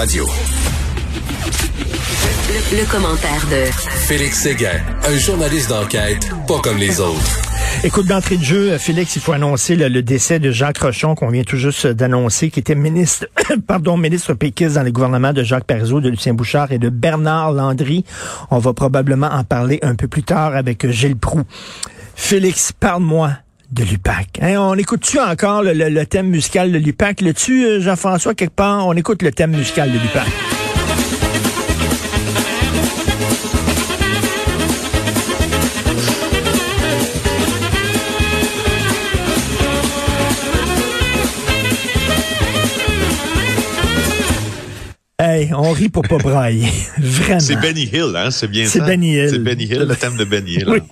radio. Le, commentaire de Félix Séguin, un journaliste d'enquête pas comme les autres. Écoute, d'entrée de jeu, Félix, il faut annoncer le, décès de Jacques Rochon, qu'on vient tout juste d'annoncer, qui était ministre, pardon, ministre péquiste dans le gouvernement de Jacques Parizeau, de Lucien Bouchard et de Bernard Landry. On va probablement en parler un peu plus tard avec Gilles Proux. Félix, parle-moi de l'UPAC. Hein, on écoute-tu encore le, thème musical de l'UPAC? Le tu, euh, Jean-François, quelque part? On écoute le thème musical de l'UPAC. on rit pour pas brailler. Vraiment. C'est Benny Hill, hein? C'est bien ça? C'est Benny Hill. C'est Benny Hill, le thème de Benny Hill.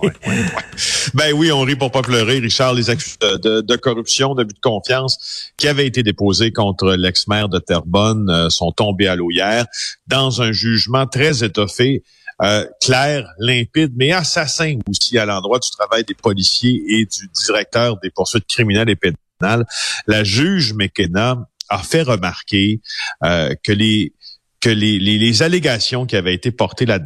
Ben oui, on rit pour pas pleurer. Richard, les accus de, corruption, d'abus de confiance qui avaient été déposés contre l'ex-maire de Terrebonne euh, sont tombés à l'eau hier dans un jugement très étoffé. Euh, clair, limpide, mais assassin aussi à l'endroit du travail des policiers et du directeur des poursuites criminelles et pénales. La juge McKenna a fait remarquer euh, que les que les, les, allégations qui avaient été portées par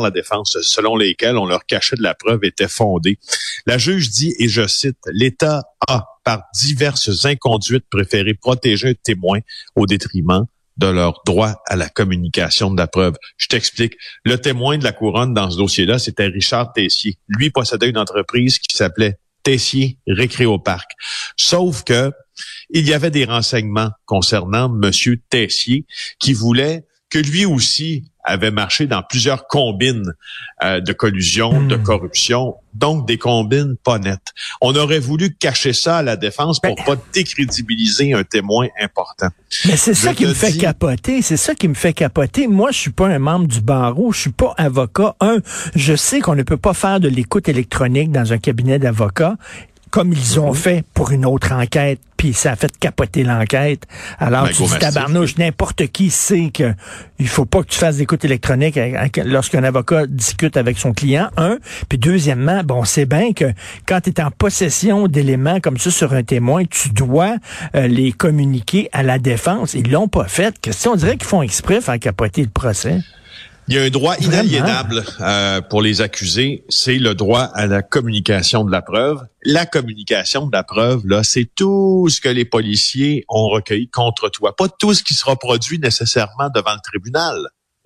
la défense, selon lesquelles on leur cachait de la preuve, étaient fondées. La juge dit, et je cite, l'État a, par diverses inconduites, préféré protéger un témoin au détriment de leur droit à la communication de la preuve. Je t'explique. Le témoin de la couronne dans ce dossier-là, c'était Richard Tessier. Lui possédait une entreprise qui s'appelait Tessier Récréoparc. Sauf que il y avait des renseignements concernant Monsieur Tessier qui voulait que lui aussi avait marché dans plusieurs combines euh, de collusion, de hmm. corruption, donc des combines pas nettes. On aurait voulu cacher ça à la défense pour ben. pas décrédibiliser un témoin important. Mais c'est ça qui me fait capoter, c'est ça qui me fait capoter. Moi, je suis pas un membre du barreau, je suis pas avocat. Un, je sais qu'on ne peut pas faire de l'écoute électronique dans un cabinet d'avocats comme ils ont fait pour une autre enquête, puis ça a fait capoter l'enquête. Alors, ben, tu dis tabarnouche, n'importe qui sait que il faut pas que tu fasses d'écoute électronique lorsqu'un avocat discute avec son client, un. Puis deuxièmement, bon, c'est bien que quand tu es en possession d'éléments comme ça sur un témoin, tu dois euh, les communiquer à la défense. Ils l'ont pas fait. Question, on dirait qu'ils font exprès faire capoter le procès. Il y a un droit inaliénable euh, pour les accusés, c'est le droit à la communication de la preuve. La communication de la preuve, là, c'est tout ce que les policiers ont recueilli contre toi, pas tout ce qui sera produit nécessairement devant le tribunal,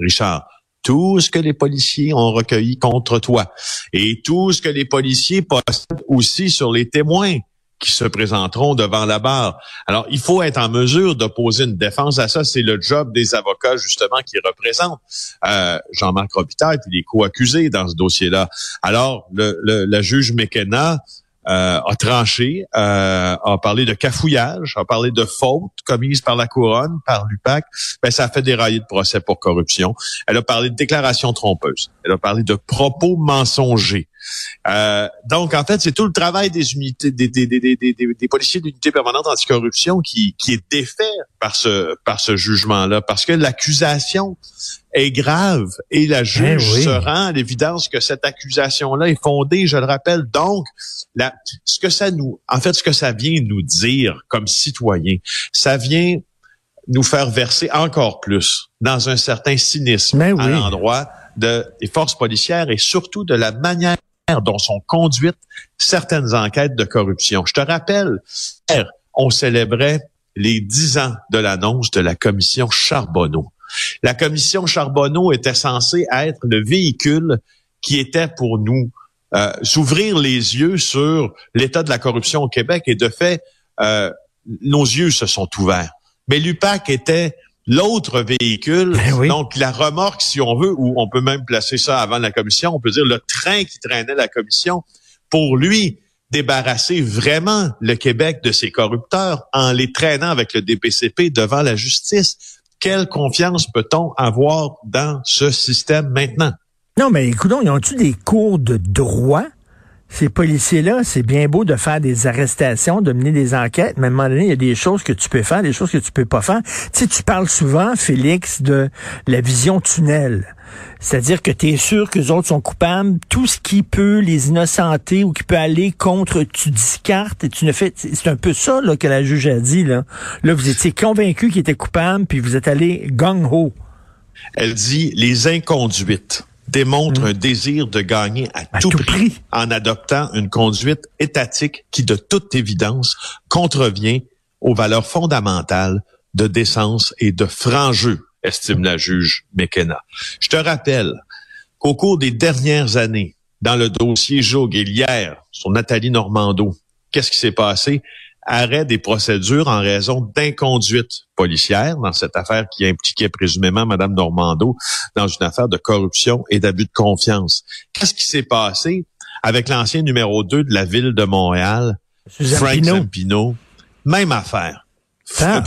Richard. Tout ce que les policiers ont recueilli contre toi. Et tout ce que les policiers possèdent aussi sur les témoins qui se présenteront devant la barre. Alors, il faut être en mesure d'opposer une défense à ça. C'est le job des avocats, justement, qui représentent euh, Jean-Marc Robitaille puis les co-accusés dans ce dossier-là. Alors, le, le, le juge McKenna euh, a tranché, euh, a parlé de cafouillage, a parlé de fautes commises par la couronne, par l'UPAC. Ben, ça a fait dérailler de procès pour corruption. Elle a parlé de déclarations trompeuses. Elle a parlé de propos mensongers. Euh, donc, en fait, c'est tout le travail des unités, des, des, des, des policiers d'unité permanente anticorruption qui, qui est défait par ce, par ce jugement-là, parce que l'accusation est grave et la juge eh se rend à l'évidence que cette accusation-là est fondée, je le rappelle. Donc, la, ce que ça nous, en fait, ce que ça vient nous dire comme citoyens, ça vient nous faire verser encore plus dans un certain cynisme à l'endroit de, des forces policières et surtout de la manière dont sont conduites certaines enquêtes de corruption. Je te rappelle, on célébrait les dix ans de l'annonce de la commission Charbonneau. La commission Charbonneau était censée être le véhicule qui était pour nous euh, s'ouvrir les yeux sur l'état de la corruption au Québec et de fait, euh, nos yeux se sont ouverts. Mais l'UPAC était l'autre véhicule, ben donc la remorque, si on veut, ou on peut même placer ça avant la commission, on peut dire le train qui traînait la commission, pour lui, débarrasser vraiment le Québec de ses corrupteurs en les traînant avec le DPCP devant la justice. Quelle confiance peut-on avoir dans ce système maintenant? Non, mais écoutons, ils ont-tu des cours de droit Ces policiers-là, c'est bien beau de faire des arrestations, de mener des enquêtes, mais à un moment donné, il y a des choses que tu peux faire, des choses que tu peux pas faire. Tu sais, tu parles souvent, Félix, de la vision tunnel. C'est-à-dire que tu es sûr que les autres sont coupables. Tout ce qui peut les innocenter ou qui peut aller contre, tu discartes et tu ne fais. C'est un peu ça là, que la juge a dit. Là, là vous étiez convaincu qu'il était coupable, puis vous êtes allé gang-ho. Elle dit les inconduites démontrent mm. un désir de gagner à, tout, prix, en adoptant une conduite étatique qui, de toute évidence, contrevient aux valeurs fondamentales de décence et de franc jeu estime la juge McKenna. Je te rappelle qu'au cours des dernières années, dans le dossier Joug et hier sur Nathalie Normando, qu'est-ce qui s'est passé? Arrêt des procédures en raison d'inconduite policière dans cette affaire qui impliquait présumément Mme Normando dans une affaire de corruption et d'abus de confiance. Qu'est-ce qui s'est passé avec l'ancien numéro 2 de la ville de Montréal, Frank Zampino? Même affaire.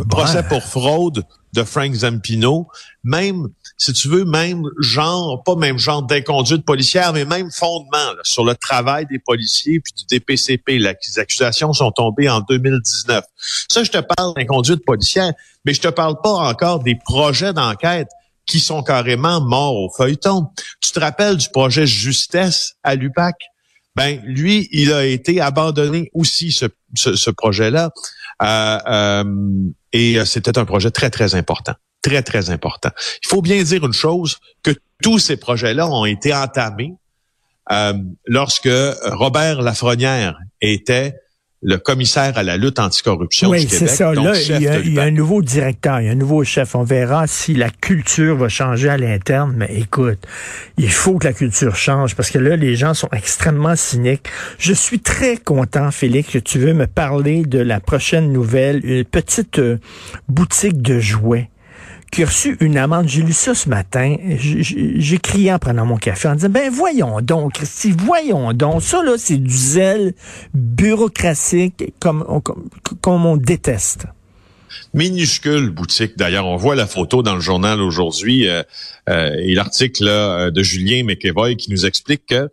Procès pour fraude de Frank Zampino, même, si tu veux, même genre, pas même genre d'inconduite policière, mais même fondement sur le travail des policiers puis du DPCP. Là, les accusations sont tombées en 2019. Ça, je te parle d'inconduite policière, mais je te parle pas encore des projets d'enquête qui sont carrément morts au feuilleton. Tu te rappelles du projet Justesse à l'UPAC? Ben, lui, il a été abandonné aussi, ce, ce, projet-là. Euh, euh, et euh, c'était un projet très, très important. Très, très important. Il faut bien dire une chose, que tous ces projets-là ont été entamés euh, lorsque Robert Lafrenière était le commissaire à la lutte anticorruption oui, c'est ça. Là, il y, a, un nouveau directeur, il y a un nouveau chef. On verra si la culture va changer à l'interne. Mais écoute, il faut que la culture change parce que là, les gens sont extrêmement cyniques. Je suis très content, Félix, que tu veux me parler de la prochaine nouvelle, une petite euh, boutique de jouets qui a reçu une amende. J'ai lu ça ce matin. J'ai crié en prenant mon café en disant, ben voyons donc, Christy, voyons donc. Ça, là, c'est du zèle bureaucratique comme, on déteste minuscule boutique. D'ailleurs, on voit la photo dans le journal aujourd'hui euh, euh, et l'article de Julien McEvoy qui nous explique que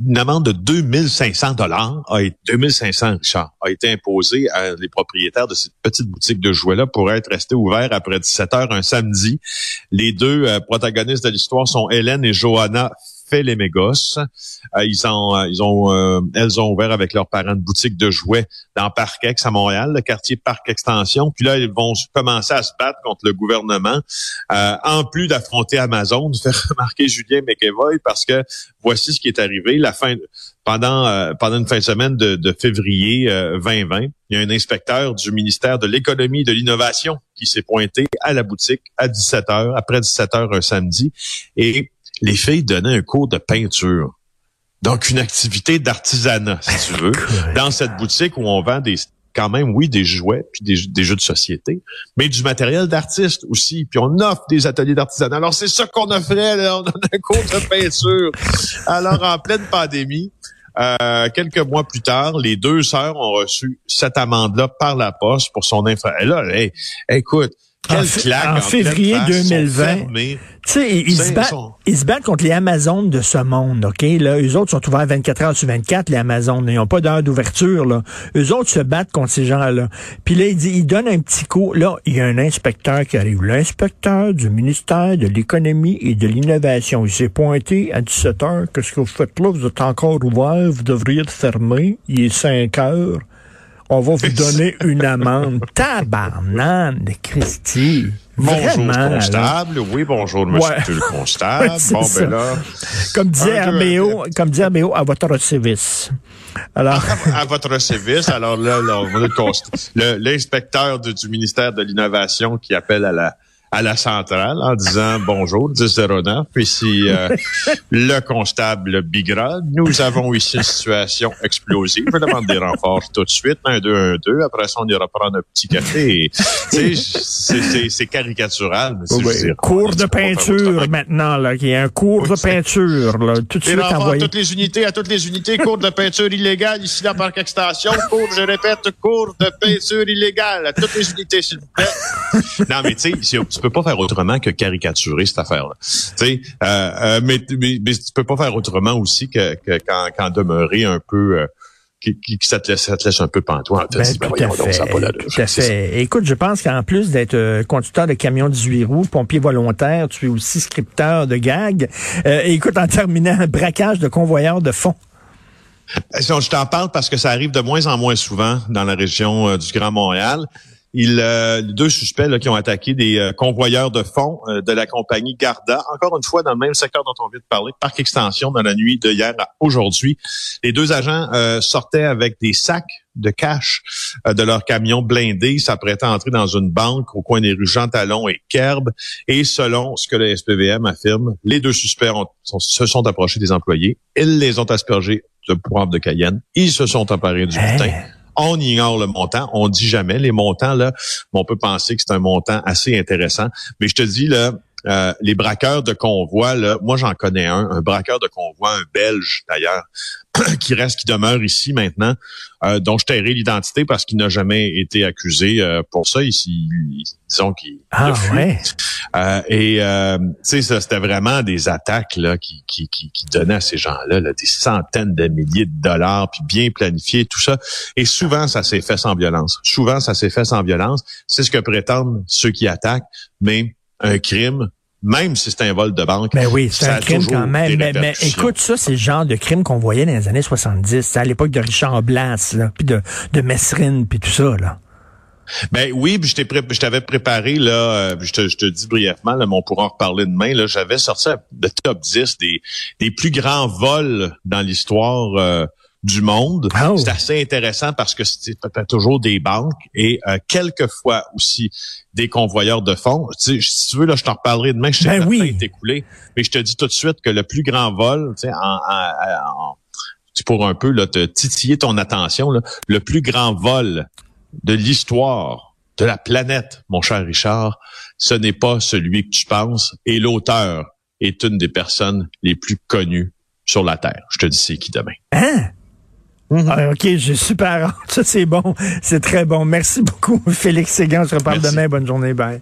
une amende de 2500 dollars a été 2500 Richard a été imposée à les propriétaires de cette petite boutique de jouets là pour être restés ouverts après 17 heures un samedi. Les deux euh, protagonistes de l'histoire sont Hélène et Johanna fait les mégos. Euh, ils ont, euh, ils ont, euh, elles ont ouvert avec leurs parents une boutique de jouets dans Parc-Ex à Montréal, le quartier Parc Extension. Puis là, ils vont commencer à se battre contre le gouvernement, en plus d'affronter Amazon. Faire remarquer Julien McEvoy parce que voici ce qui est arrivé. La fin pendant pendant une fin de semaine de, de février 2020, il y a un inspecteur du ministère de l'économie et de l'innovation qui s'est pointé à la boutique à 17 h après 17 h un samedi et les filles donnaient un cours de peinture. Donc, une activité d'artisanat, si tu veux, dans cette boutique où on vend des quand même, oui, des jouets, puis des, jeux de société, mais du matériel d'artiste aussi. Puis on offre des ateliers d'artisanat. Alors, c'est ça qu'on offrait, là. On donne un cours de peinture. Alors, en pleine pandémie, euh, quelques mois plus tard, les deux sœurs ont reçu cette amende-là par la poste pour son infra. Et là, écoute, en, février 2020. Tu sais, ils, se battent, ils se battent contre les Amazones de ce monde, OK? Là, eux autres sont ouverts 24 heures sur 24, les Amazones. Ils n'ont pas d'heure d'ouverture, là. Eux autres se battent contre ces gens-là. Puis là, il dit, il donne un petit coup. Là, il y a un inspecteur qui arrive. L'inspecteur du ministère de l'Économie et de l'Innovation. Il s'est pointé à 17 heures. Qu'est-ce que vous faites là? Vous êtes encore ouvert? Vous devriez être fermé. Il est 5 heures on va vous donner une amende. Tabarnane, Christy. Bonjour, constable. Oui, bonjour, monsieur le constable. bon, ben là. Comme disait Arméo, comme disait à votre service. Alors. À, votre service. Alors là, l'inspecteur du ministère de l'Innovation qui appelle à la, à la centrale en disant bonjour, 1009, ici euh, le constable Bigra. Nous avons ici une situation explosive. Je demande des renforts tout de suite. Un, deux, un, deux. Après ça, on ira prendre un petit café. C'est caricatural. Mais cours de peinture maintenant, là, qui est un cours de peinture. Là, tout de suite envoyé. toutes les unités, à toutes les unités, cours de peinture illégale ici dans Parc Extension. Cours, je répète, cours de peinture illégale à toutes les unités, s'il vous plaît. Non, mais tu sais, peux pas faire autrement que caricaturer cette affaire-là. Tu sais, euh, mais, mais, mais, tu peux pas faire autrement aussi que, que qu'en, demeurer un peu qui, qui, ça, te laisse, ça te laisse un peu pantois. Ben, ben, tout, à fait, tout à fait. Écoute, je pense qu'en plus d'être euh, conducteur de camion 18 roues, pompier volontaire, tu es aussi scripteur de gags. Euh, écoute, en terminant, un braquage de convoyeurs de fonds. Euh, je t'en parle parce que ça arrive de moins en moins souvent dans la région du Grand Montréal. Il, euh, deux suspects là, qui ont attaqué des euh, convoyeurs de fonds euh, de la compagnie Garda, encore une fois dans le même secteur dont on vient de parler, Parc Extension, dans la nuit de hier à aujourd'hui. Les deux agents sortaient avec des sacs de cash de leur camion blindé, s'apprêtaient à entrer dans une banque au coin des rues Jean Talon et Kerb. Et selon ce que le SPVM affirme, les deux suspects se sont approchés des employés. Ils les ont aspergés de poivre de Cayenne. Ils se sont emparés du butin. On ignore le montant. On dit jamais les montants là. on peut penser que c'est un montant assez intéressant. Mais je te dis là, euh, les braqueurs de convoi, là, moi j'en connais un, un braqueur de convoi, un Belge d'ailleurs, qui reste, qui demeure ici maintenant, euh, dont je tairai l'identité parce qu'il n'a jamais été accusé euh, pour ça. Ici, disons qu'il ah, ouais. Euh, et euh, tu sais, ça c'était vraiment des attaques là qui, qui, qui, qui donnaient à ces gens-là là, des centaines de milliers de dollars, puis bien planifié, tout ça. Et souvent, ça s'est fait sans violence. Souvent, ça s'est fait sans violence. C'est ce que prétendent ceux qui attaquent, mais un crime, même si c'est un vol de banque. Mais oui, c'est un crime quand même. Mais, écoute, ça, c'est le genre de crime qu'on voyait dans les années 70, à l'époque de Richard Blas, puis de, de Messrine, puis tout ça. là. Ben oui, je t'avais préparé là, euh, je te, je te dis brièvement, là, mais on pourra en reparler demain. Là, j'avais sorti le top 10 des, des plus grands vols dans l'histoire euh, du monde. Oh. C'est assez intéressant parce que c'est toujours des banques et euh, quelquefois aussi des convoyeurs de fonds. Tu sais, si tu veux, là, je t'en reparlerai demain. Je sais ben oui. écoulé, mais je te dis tout de suite que le plus grand vol, tu sais, en, en, pour un peu là, te titiller ton attention, là, le plus grand vol de l'histoire de la planète, mon cher Richard, ce n'est pas celui que tu penses. Et l'auteur est une des personnes les plus connues sur la Terre. Je te dis c'est qui demain. Hein? Mhm. Ah, OK, j'ai super Ça, c'est bon. C'est très bon. Merci beaucoup, Félix Séguin. On se reparle demain. Bonne journée. Bye.